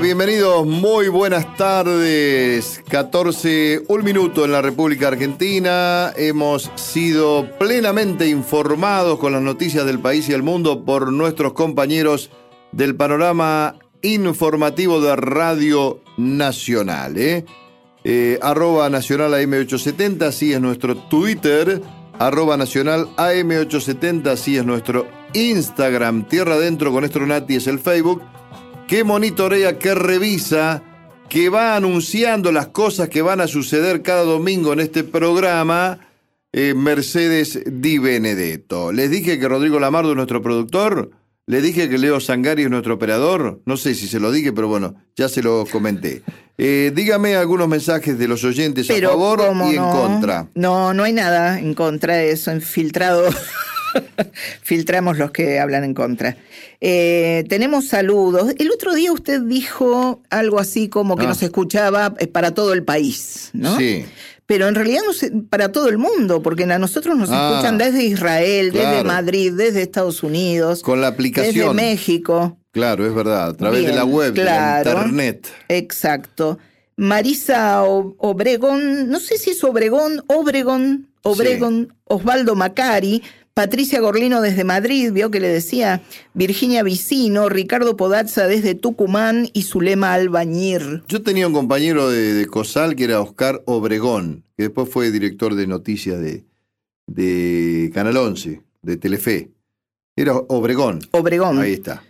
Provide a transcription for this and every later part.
Bienvenidos, muy buenas tardes. 14, un minuto en la República Argentina. Hemos sido plenamente informados con las noticias del país y el mundo por nuestros compañeros del panorama informativo de Radio Nacional. ¿eh? Eh, arroba Nacional AM870, así es nuestro Twitter. Arroba Nacional AM870, así es nuestro Instagram. Tierra Adentro con Estronati es el Facebook que monitorea, que revisa, que va anunciando las cosas que van a suceder cada domingo en este programa, eh, Mercedes Di Benedetto. Les dije que Rodrigo Lamardo es nuestro productor, le dije que Leo Sangari es nuestro operador, no sé si se lo dije, pero bueno, ya se lo comenté. Eh, dígame algunos mensajes de los oyentes a favor y en contra. No, no hay nada en contra de eso, infiltrado. Filtramos los que hablan en contra. Eh, tenemos saludos. El otro día usted dijo algo así como que Ah. nos escuchaba eh, para todo el país, ¿no? Sí. Pero en realidad no para todo el mundo, porque a nosotros nos Ah, escuchan desde Israel, desde. Madrid, desde Estados Unidos, Con la desde aplicación. México. Claro, es verdad, a través de la web, claro. de la internet. Exacto. Marisa Obregón, no sé si es Obregón, Obregón, Obregón, Osvaldo Macari, Patricia Gorlino desde Madrid, vio que le decía, Virginia Vicino, Ricardo Podazza desde Tucumán y Zulema Albañir. Yo tenía un compañero de, de COSAL que era Oscar Obregón, que después fue director de noticias de, de Canal 11, de Telefe. Era Obregón. Obregón. Ahí está.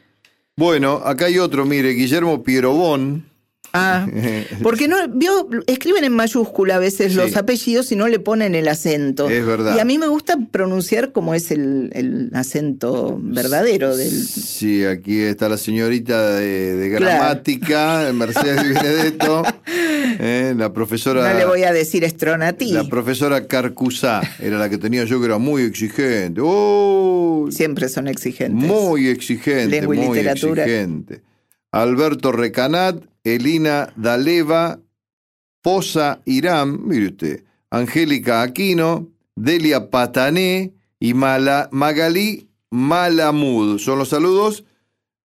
Bueno, acá hay otro, mire, Guillermo Pierobón. Ah, porque no, vio, escriben en mayúscula a veces Sí. los apellidos y no le ponen el acento. Es verdad. Y a mí me gusta pronunciar como es el, el acento verdadero del, Sí, aquí está la señorita de, de Claro. gramática, Mercedes Benedetto, eh, la profesora... No le voy a decir Estronati. La profesora Carcusá era la que tenía yo que era muy exigente. ¡Oh! Siempre son exigentes. Muy exigente, Lengua y muy literatura. exigente. Alberto Recanat, Elina Daleva, Posa Irán, mire usted, Angélica Aquino, Delia Patané y Mala, Magalí Malamud. Son los saludos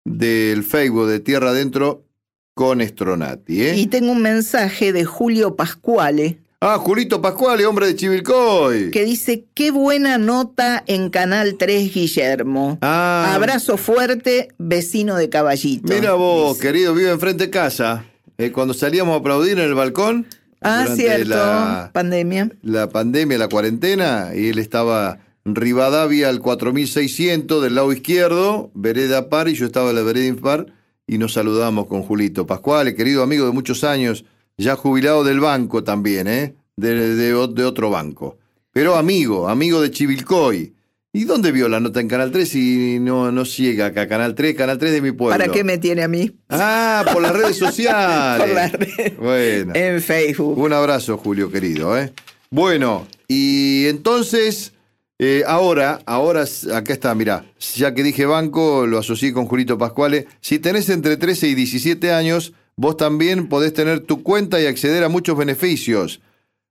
del Facebook de Tierra Adentro con Estronati. ¿eh? Y tengo un mensaje de Julio Pascuale Ah, Julito Pascuale, hombre de Chivilcoy. que dice, qué buena nota en Canal 3, Guillermo. Ah, Abrazo fuerte, vecino de Caballito. Mira vos, Dice. querido, vive enfrente de casa. Eh, cuando salíamos a aplaudir en el balcón. Ah, cierto, La, pandemia. la pandemia, la cuarentena, y él estaba en Rivadavia al 4600 del lado izquierdo, vereda par, y yo estaba en la vereda impar, y nos saludamos con Julito Pascual, querido amigo de muchos años, ya jubilado del banco también, ¿eh? De, de otro banco. Pero amigo, amigo de Chivilcoy. ¿Y dónde vio la nota en Canal 3 si no, no llega acá? Canal 3, Canal 3 de mi pueblo. ¿Para qué me tiene a mí? Ah, por las redes sociales. Por las redes. Bueno. En Facebook. Un abrazo, Julio, querido. ¿eh? Bueno, y entonces, eh, ahora, ahora, acá está, mirá, ya que dije banco, lo asocié con Julito Pascuale. Si tenés entre 13 y 17 años, vos también podés tener tu cuenta y acceder a muchos beneficios.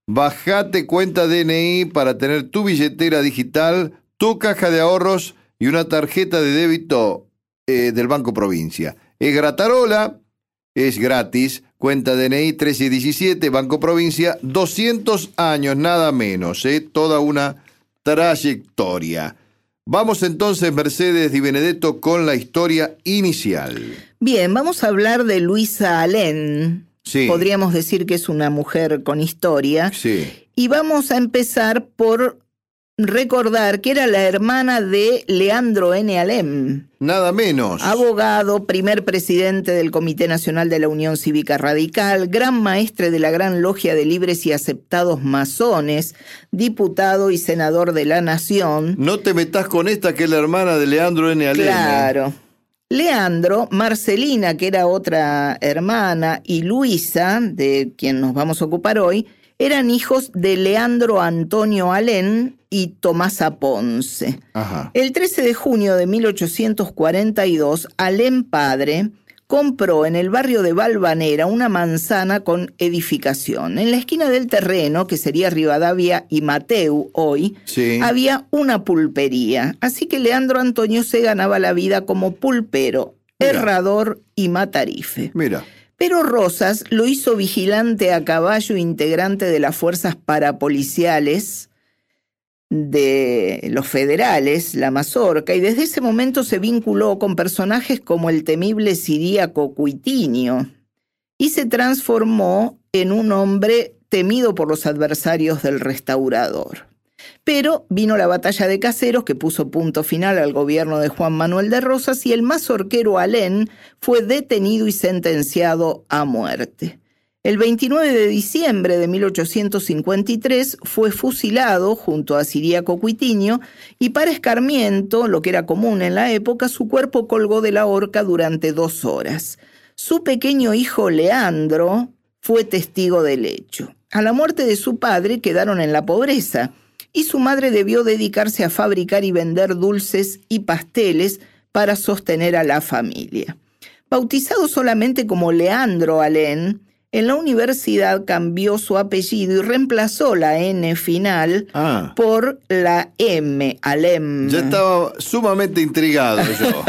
Bajate cuenta DNI para tener tu billetera digital, tu caja de ahorros y una tarjeta de débito eh, del Banco Provincia. Es Gratarola, es gratis. Cuenta DNI 1317, Banco Provincia, 200 años, nada menos, ¿eh? toda una trayectoria. Vamos entonces, Mercedes Di Benedetto, con la historia inicial. Bien, vamos a hablar de Luisa Alén. Sí. Podríamos decir que es una mujer con historia. Sí. Y vamos a empezar por recordar que era la hermana de Leandro N. Alem, Nada menos. abogado, primer presidente del Comité Nacional de la Unión Cívica Radical, gran maestre de la Gran Logia de Libres y Aceptados Masones, diputado y senador de la Nación. No te metas con esta que es la hermana de Leandro N. Alem. ¿eh? Claro. Leandro, Marcelina, que era otra hermana, y Luisa, de quien nos vamos a ocupar hoy, eran hijos de Leandro Antonio Alén y Tomasa Ponce. Ajá. El 13 de junio de 1842, Alén padre compró en el barrio de Valvanera una manzana con edificación. En la esquina del terreno, que sería Rivadavia y Mateu hoy, Sí. había una pulpería. Así que Leandro Antonio se ganaba la vida como pulpero Herrador y Matarife. Mira. Pero Rosas lo hizo vigilante a caballo integrante de las fuerzas parapoliciales de los federales, la mazorca, y desde ese momento se vinculó con personajes como el temible siríaco Cuitinio y se transformó en un hombre temido por los adversarios del restaurador. Pero vino la batalla de Caseros que puso punto final al gobierno de Juan Manuel de Rosas y el mazorquero Alén fue detenido y sentenciado a muerte. El 29 de diciembre de 1853 fue fusilado junto a Siriaco Cuitiño y para escarmiento, lo que era común en la época, su cuerpo colgó de la horca durante dos horas. Su pequeño hijo Leandro fue testigo del hecho. A la muerte de su padre quedaron en la pobreza y su madre debió dedicarse a fabricar y vender dulces y pasteles para sostener a la familia. Bautizado solamente como Leandro Alén, en la universidad cambió su apellido y reemplazó la N final ah. por la M, Alem. Ya estaba sumamente intrigado yo.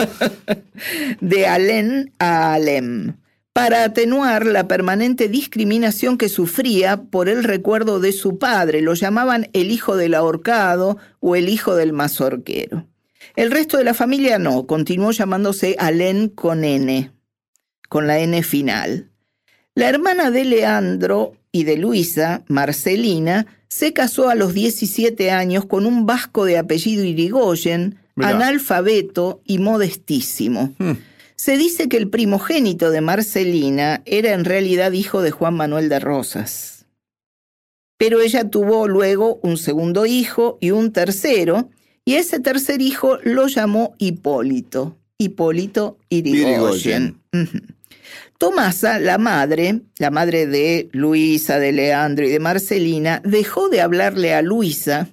De Alén a Alem para atenuar la permanente discriminación que sufría por el recuerdo de su padre. Lo llamaban el hijo del ahorcado o el hijo del mazorquero. El resto de la familia no, continuó llamándose Alén con N, con la N final. La hermana de Leandro y de Luisa, Marcelina, se casó a los 17 años con un vasco de apellido Irigoyen, analfabeto y modestísimo. Hmm. Se dice que el primogénito de Marcelina era en realidad hijo de Juan Manuel de Rosas. Pero ella tuvo luego un segundo hijo y un tercero, y ese tercer hijo lo llamó Hipólito. Hipólito Irigoyen. Tomasa, la madre, la madre de Luisa, de Leandro y de Marcelina, dejó de hablarle a Luisa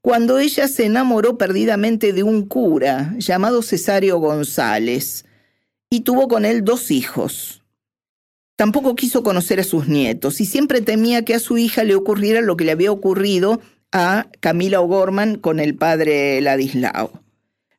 cuando ella se enamoró perdidamente de un cura llamado Cesario González y tuvo con él dos hijos. Tampoco quiso conocer a sus nietos y siempre temía que a su hija le ocurriera lo que le había ocurrido a Camila O'Gorman con el padre Ladislao.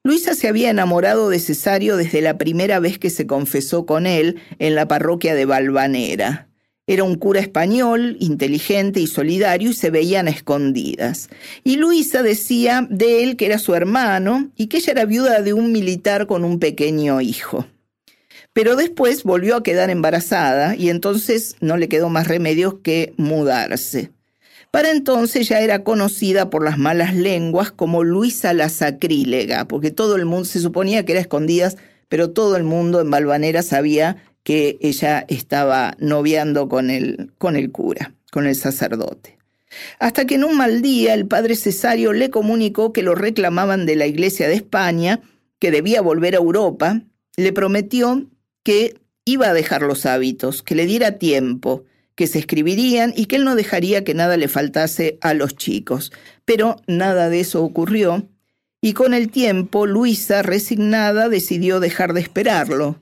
Luisa se había enamorado de Cesario desde la primera vez que se confesó con él en la parroquia de Valvanera. Era un cura español, inteligente y solidario, y se veían escondidas. Y Luisa decía de él que era su hermano y que ella era viuda de un militar con un pequeño hijo. Pero después volvió a quedar embarazada y entonces no le quedó más remedio que mudarse. Para entonces ya era conocida por las malas lenguas como Luisa la Sacrílega, porque todo el mundo se suponía que era escondidas, pero todo el mundo en Valvanera sabía que ella estaba noviando con el, con el cura, con el sacerdote. Hasta que en un mal día el padre Cesario le comunicó que lo reclamaban de la Iglesia de España, que debía volver a Europa, le prometió que iba a dejar los hábitos, que le diera tiempo, que se escribirían y que él no dejaría que nada le faltase a los chicos. Pero nada de eso ocurrió y con el tiempo Luisa, resignada, decidió dejar de esperarlo.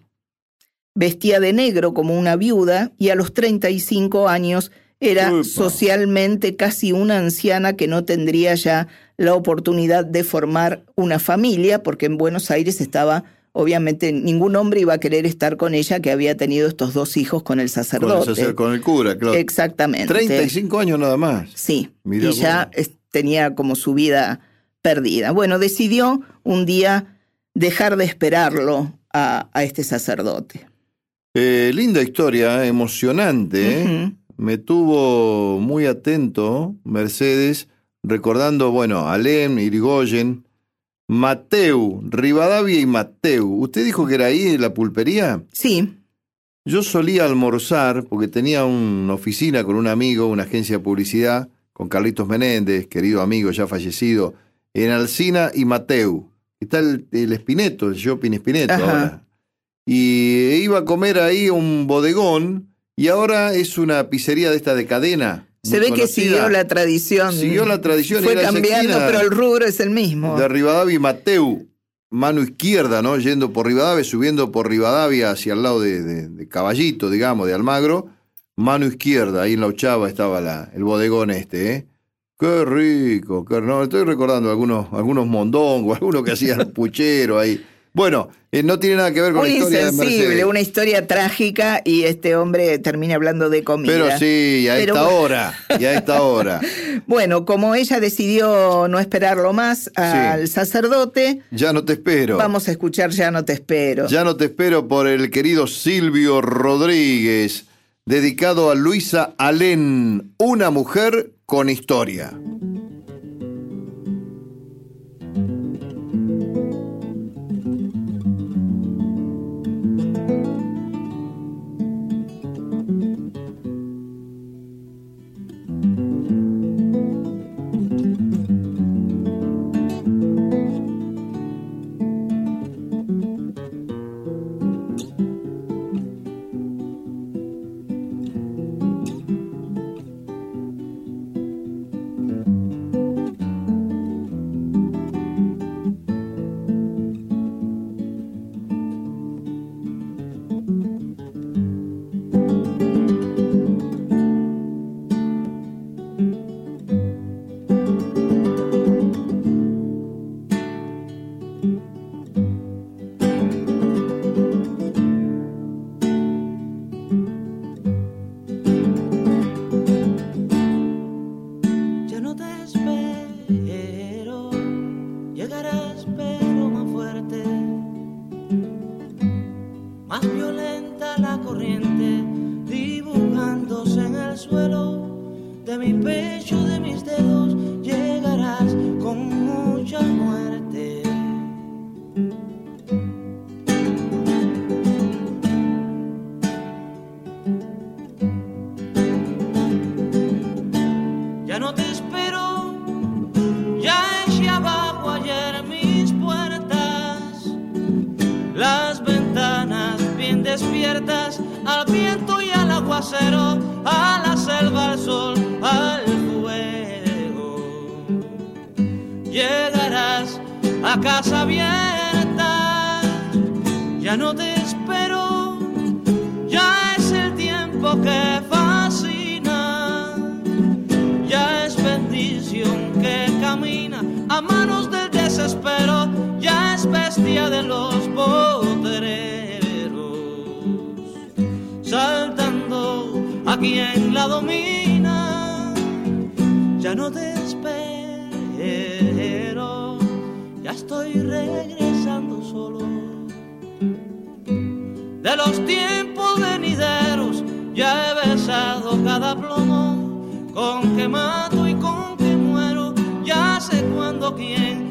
Vestía de negro como una viuda y a los 35 años era socialmente casi una anciana que no tendría ya la oportunidad de formar una familia porque en Buenos Aires estaba obviamente ningún hombre iba a querer estar con ella que había tenido estos dos hijos con el sacerdote. Con el, con el cura, claro. Exactamente. 35 años nada más. Sí. y ya tenía como su vida perdida. Bueno, decidió un día dejar de esperarlo a, este sacerdote. Eh, linda historia, emocionante. ¿eh? Me tuvo muy atento Mercedes, recordando, bueno, a Alem, Irigoyen, Mateu, Rivadavia y Mateu. ¿Usted dijo que era ahí en la pulpería? Sí. Yo solía almorzar porque tenía una oficina con un amigo, una agencia de publicidad, con Carlitos Menéndez, querido amigo ya fallecido, en Alcina y Mateu. Está el, el Espineto, el shopping Espineto ahora. Y iba a comer ahí un bodegón y ahora es una pizzería de esta de cadena. Se ve que siguió la tradición. Siguió la tradición. Fue cambiando, pero el rubro es el mismo. De Rivadavia y Mateu, mano izquierda, ¿no? Yendo por Rivadavia, subiendo por Rivadavia hacia el lado de, Caballito, digamos, de Almagro. Mano izquierda, ahí en la Ochava estaba la, el bodegón este, ¿eh? Qué rico, qué, no, estoy recordando algunos, algunos mondongos, algunos que hacían puchero ahí. Bueno, eh, no tiene nada que ver con la historia de Mercedes. una historia trágica y este hombre termina hablando de comida. Pero sí, a esta hora, y a esta hora. bueno, como ella decidió no esperarlo más al sacerdote. Ya no te espero. Vamos a escuchar Ya no te espero. Ya no te espero por el querido Silvio Rodríguez, dedicado a Luisa Alén, una mujer con historia. casa abierta. Ya no te espero, ya es el tiempo que fascina, ya es bendición que camina a manos del desespero, ya es bestia de los podereros, saltando a quien la domina. Ya no te espero estoy regresando solo. De los tiempos venideros ya he besado cada plomo, con que mato y con que muero, ya sé cuándo quién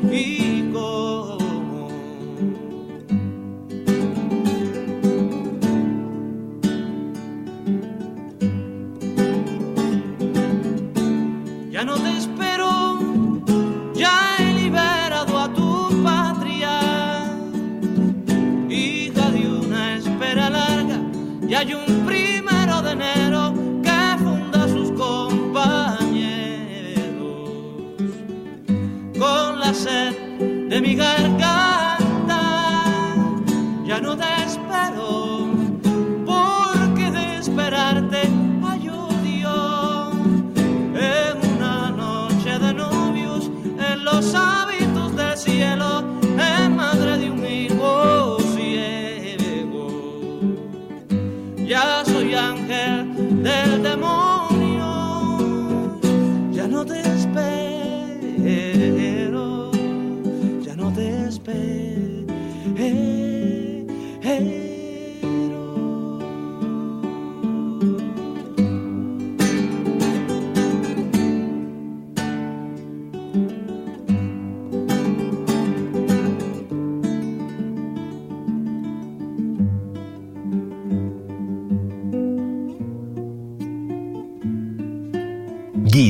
los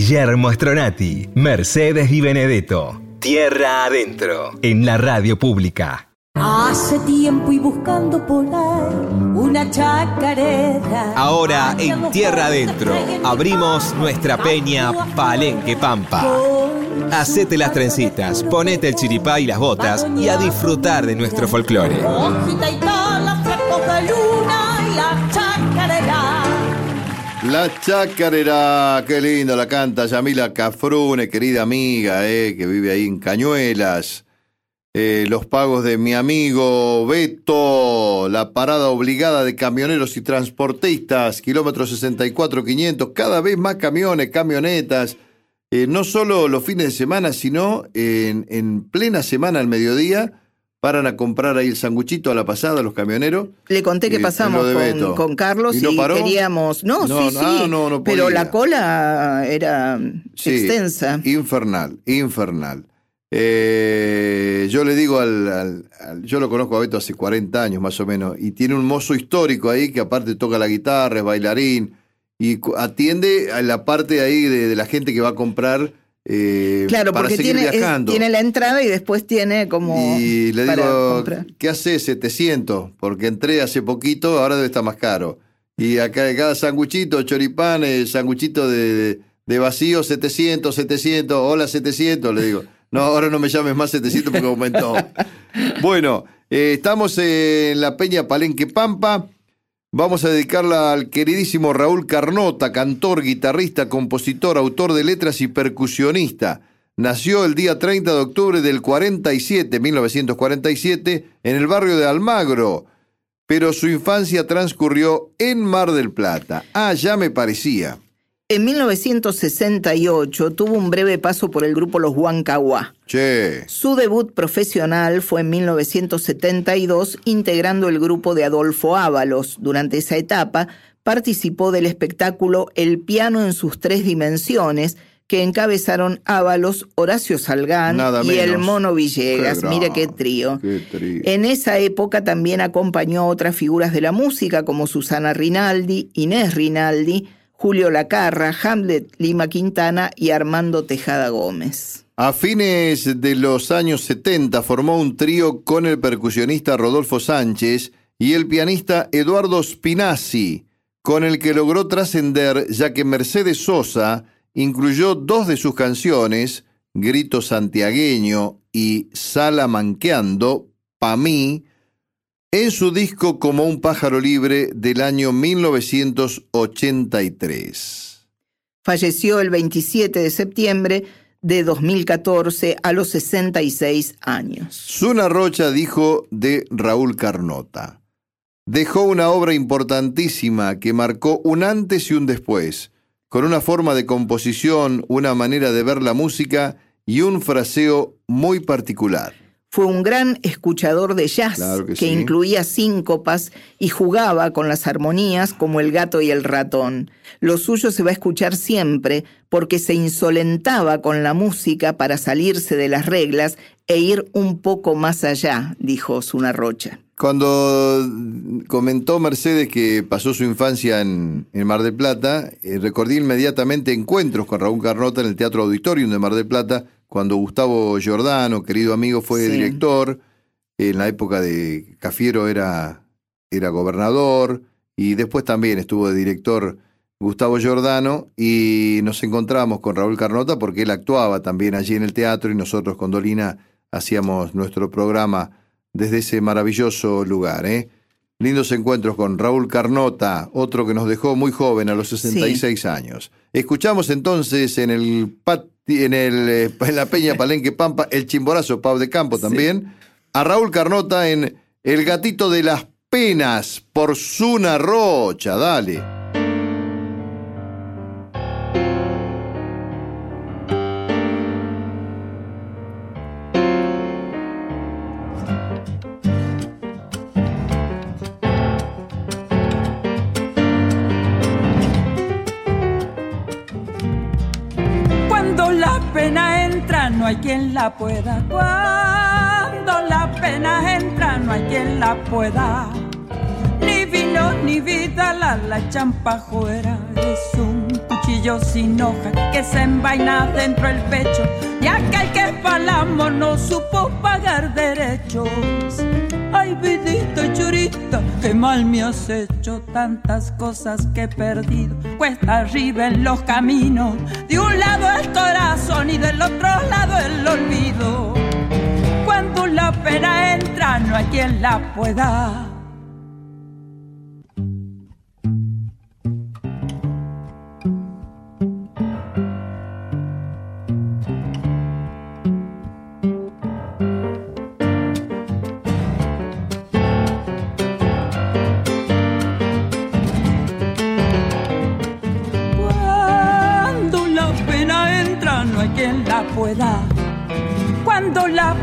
Guillermo Stronati, Mercedes y Benedetto. Tierra adentro, en la radio pública. Hace tiempo y buscando por ahí una chacarera. Ahora en Tierra Adentro abrimos nuestra peña Palenque Pampa. Hacete las trencitas, ponete el chiripá y las botas y a disfrutar de nuestro folclore. La chacarera, qué lindo la canta Yamila Cafrune, querida amiga, eh, que vive ahí en Cañuelas. eh, los pagos de mi amigo Beto, la parada obligada de camioneros y transportistas, kilómetro 64-500, cada vez más camiones, camionetas, eh, no solo los fines de semana, sino en, en plena semana al mediodía paran a comprar ahí el sanguchito a la pasada los camioneros. Le conté que Eh, pasamos con, Carlos ¿Y y, no paró? queríamos. No, No, sí, no, sí. no, no pero la cola era Sí, extensa. Infernal, infernal. Eh, yo le digo al, al- al- Yo lo conozco a Beto hace 40 años más o menos, y tiene un mozo histórico ahí que aparte toca la guitarra, es bailarín, y atiende a la parte ahí de, de la gente que va a comprar eh, Claro, para porque seguir tiene, es- viajando. tiene la entrada y después tiene como. Y le para digo, comprar. ¿qué hace 700? Porque entré hace poquito, ahora debe estar más caro. Y acá cada sanguchito, choripán, eh, sanguchito de, de vacío, 700, 700, hola 700, le digo. No, ahora no me llames más 700 porque aumentó. bueno, eh, estamos en la Peña Palenque Pampa. Vamos a dedicarla al queridísimo Raúl Carnota, cantor, guitarrista, compositor, autor de letras y percusionista. Nació el día 30 de octubre del 47, 1947, en el barrio de Almagro, pero su infancia transcurrió en Mar del Plata. Ah, ya me parecía. En 1968 tuvo un breve paso por el grupo Los Huancahuá. Che, Su debut profesional fue en 1972 integrando el grupo de Adolfo Ábalos. Durante esa etapa participó del espectáculo El piano en sus tres dimensiones que encabezaron Ábalos, Horacio Salgán Nada y el. Mono Villegas. Qué trío. qué trío. En esa época también acompañó a otras figuras de la música como Susana Rinaldi, Inés Rinaldi, Julio Lacarra, Hamlet Lima Quintana y Armando Tejada Gómez. A fines de los años 70 formó un trío con el percusionista Rodolfo Sánchez y el pianista Eduardo Spinazzi, con el que logró trascender ya que Mercedes Sosa incluyó dos de sus canciones, Grito Santiagueño y Salamanqueando, Pa' mí, en su disco Como un pájaro libre del año 1983. Falleció el 27 de septiembre de 2014 a los 66 años. Zuna Rocha dijo de Raúl Carnota. Dejó una obra importantísima que marcó un antes y un después, con una forma de composición, una manera de ver la música y un fraseo muy particular. Fue un gran escuchador de jazz Claro que que, sí. incluía síncopas y jugaba con las armonías como el gato y el ratón. Lo suyo se va a escuchar siempre porque se insolentaba con la música para salirse de las reglas e ir un poco más allá, dijo Zuna Rocha. Cuando comentó Mercedes que pasó su infancia en, en Mar del Plata, eh, recordé inmediatamente encuentros con Raúl Carnota en el Teatro Auditorium de Mar del Plata, cuando Gustavo Giordano, querido amigo, fue Sí. director. En la época de Cafiero era, era gobernador y después también estuvo de director Gustavo Giordano y nos encontramos con Raúl Carnota porque él actuaba también allí en el teatro y nosotros con Dolina hacíamos nuestro programa desde ese maravilloso lugar. ¿eh? Lindos encuentros con Raúl Carnota, otro que nos dejó muy joven a los 66 años. Escuchamos entonces en el pati- en, el, eh, en la Peña Palenque Pampa, el Chimborazo Pau de Campo también, a Raúl Carnota en El Gatito de las Penas por Zuna Rocha, dale. Pena entra, no hay quien la pueda. Cuando la pena entra, no hay quien la pueda. Ni vino ni vida, la, la champajuera es un cuchillo sin hoja que se envaina dentro del pecho. Y aquel que palamo no supo pagar derechos. Ay, vidita churita, qué mal me has hecho tantas cosas que he perdido. Cuesta arriba en los caminos, de un lado el corazón y del otro lado el olvido. Cuando la pena entra, no hay quien la pueda.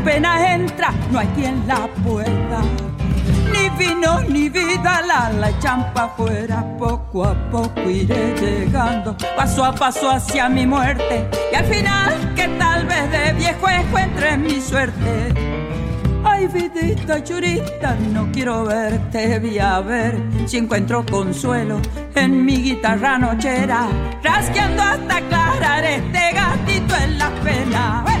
Pena entra, no hay quien la pueda. Ni vino ni vida, la, la champa fuera. Poco a poco iré llegando, paso a paso hacia mi muerte. Y al final, que tal vez de viejo encuentre mi suerte. Ay, vidita churita, no quiero verte, voy a ver si encuentro consuelo en mi guitarra nochera, rasqueando hasta aclarar este gatito en la pena.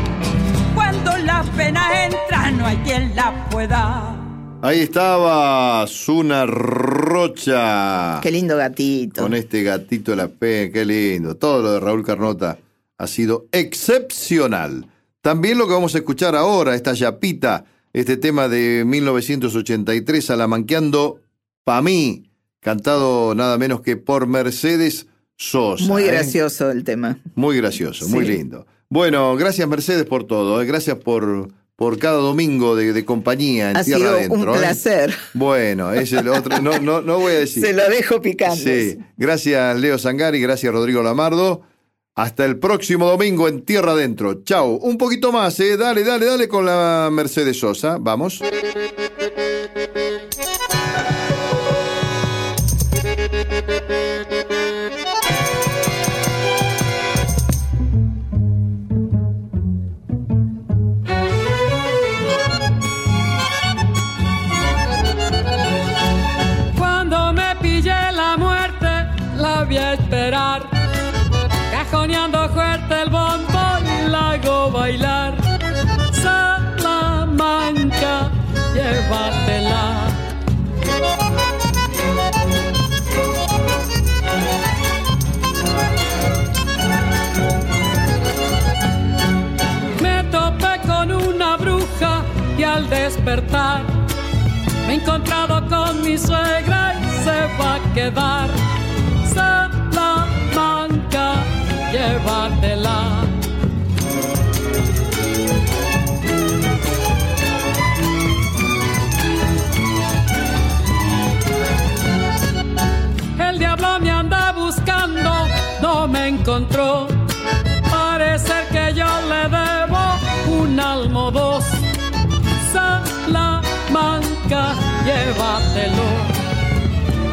Hay quien la pueda. Ahí estaba Zuna Rocha. Qué lindo gatito. Con este gatito de la P, qué lindo. Todo lo de Raúl Carnota ha sido excepcional. También lo que vamos a escuchar ahora, esta yapita, este tema de 1983, Alamanqueando Pa' mí, cantado nada menos que por Mercedes Sosa. Muy ¿eh? gracioso el tema. Muy gracioso, muy lindo. Bueno, gracias Mercedes por todo, ¿eh? gracias por, por cada domingo de, de compañía en Ha Tierra sido Adentro. un ¿eh? placer. Bueno, es el otro, no, no, no voy a decir. Se lo dejo picando. Sí, gracias Leo Sangari, gracias Rodrigo Lamardo. Hasta el próximo domingo en Tierra Adentro. Chao. Un poquito más, ¿eh? Dale, dale, dale con la Mercedes Sosa. Vamos. Me he encontrado con mi suegra y se va a quedar. Salamanca, llévatela.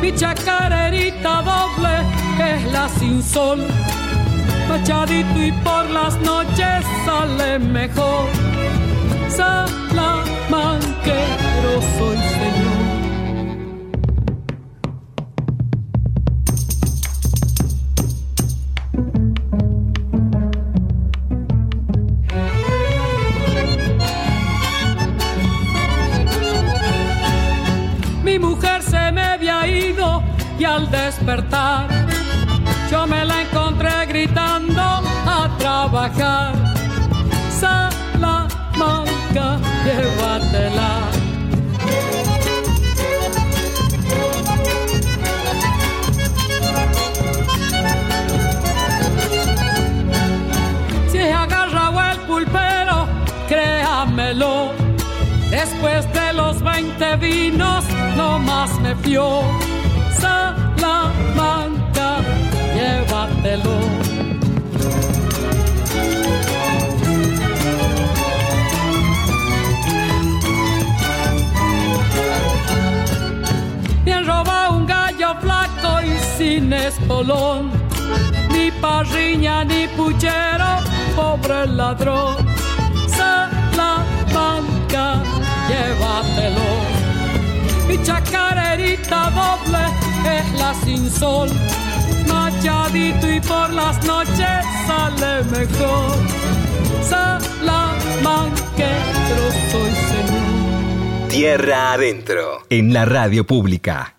Mi chacarerita doble es la sin sol. Machadito y por las noches sale mejor. Salamanquero soy señor. Fió. Salamanca, llévatelo. Bien roba un gallo flaco y sin espolón. Ni parriña ni puchero, pobre ladrón. Salamanca, llévatelo. Mi chacarerita doble es la sin sol. Machadito y por las noches sale mejor. Salamanquero soy señor. Tierra adentro, en la radio pública.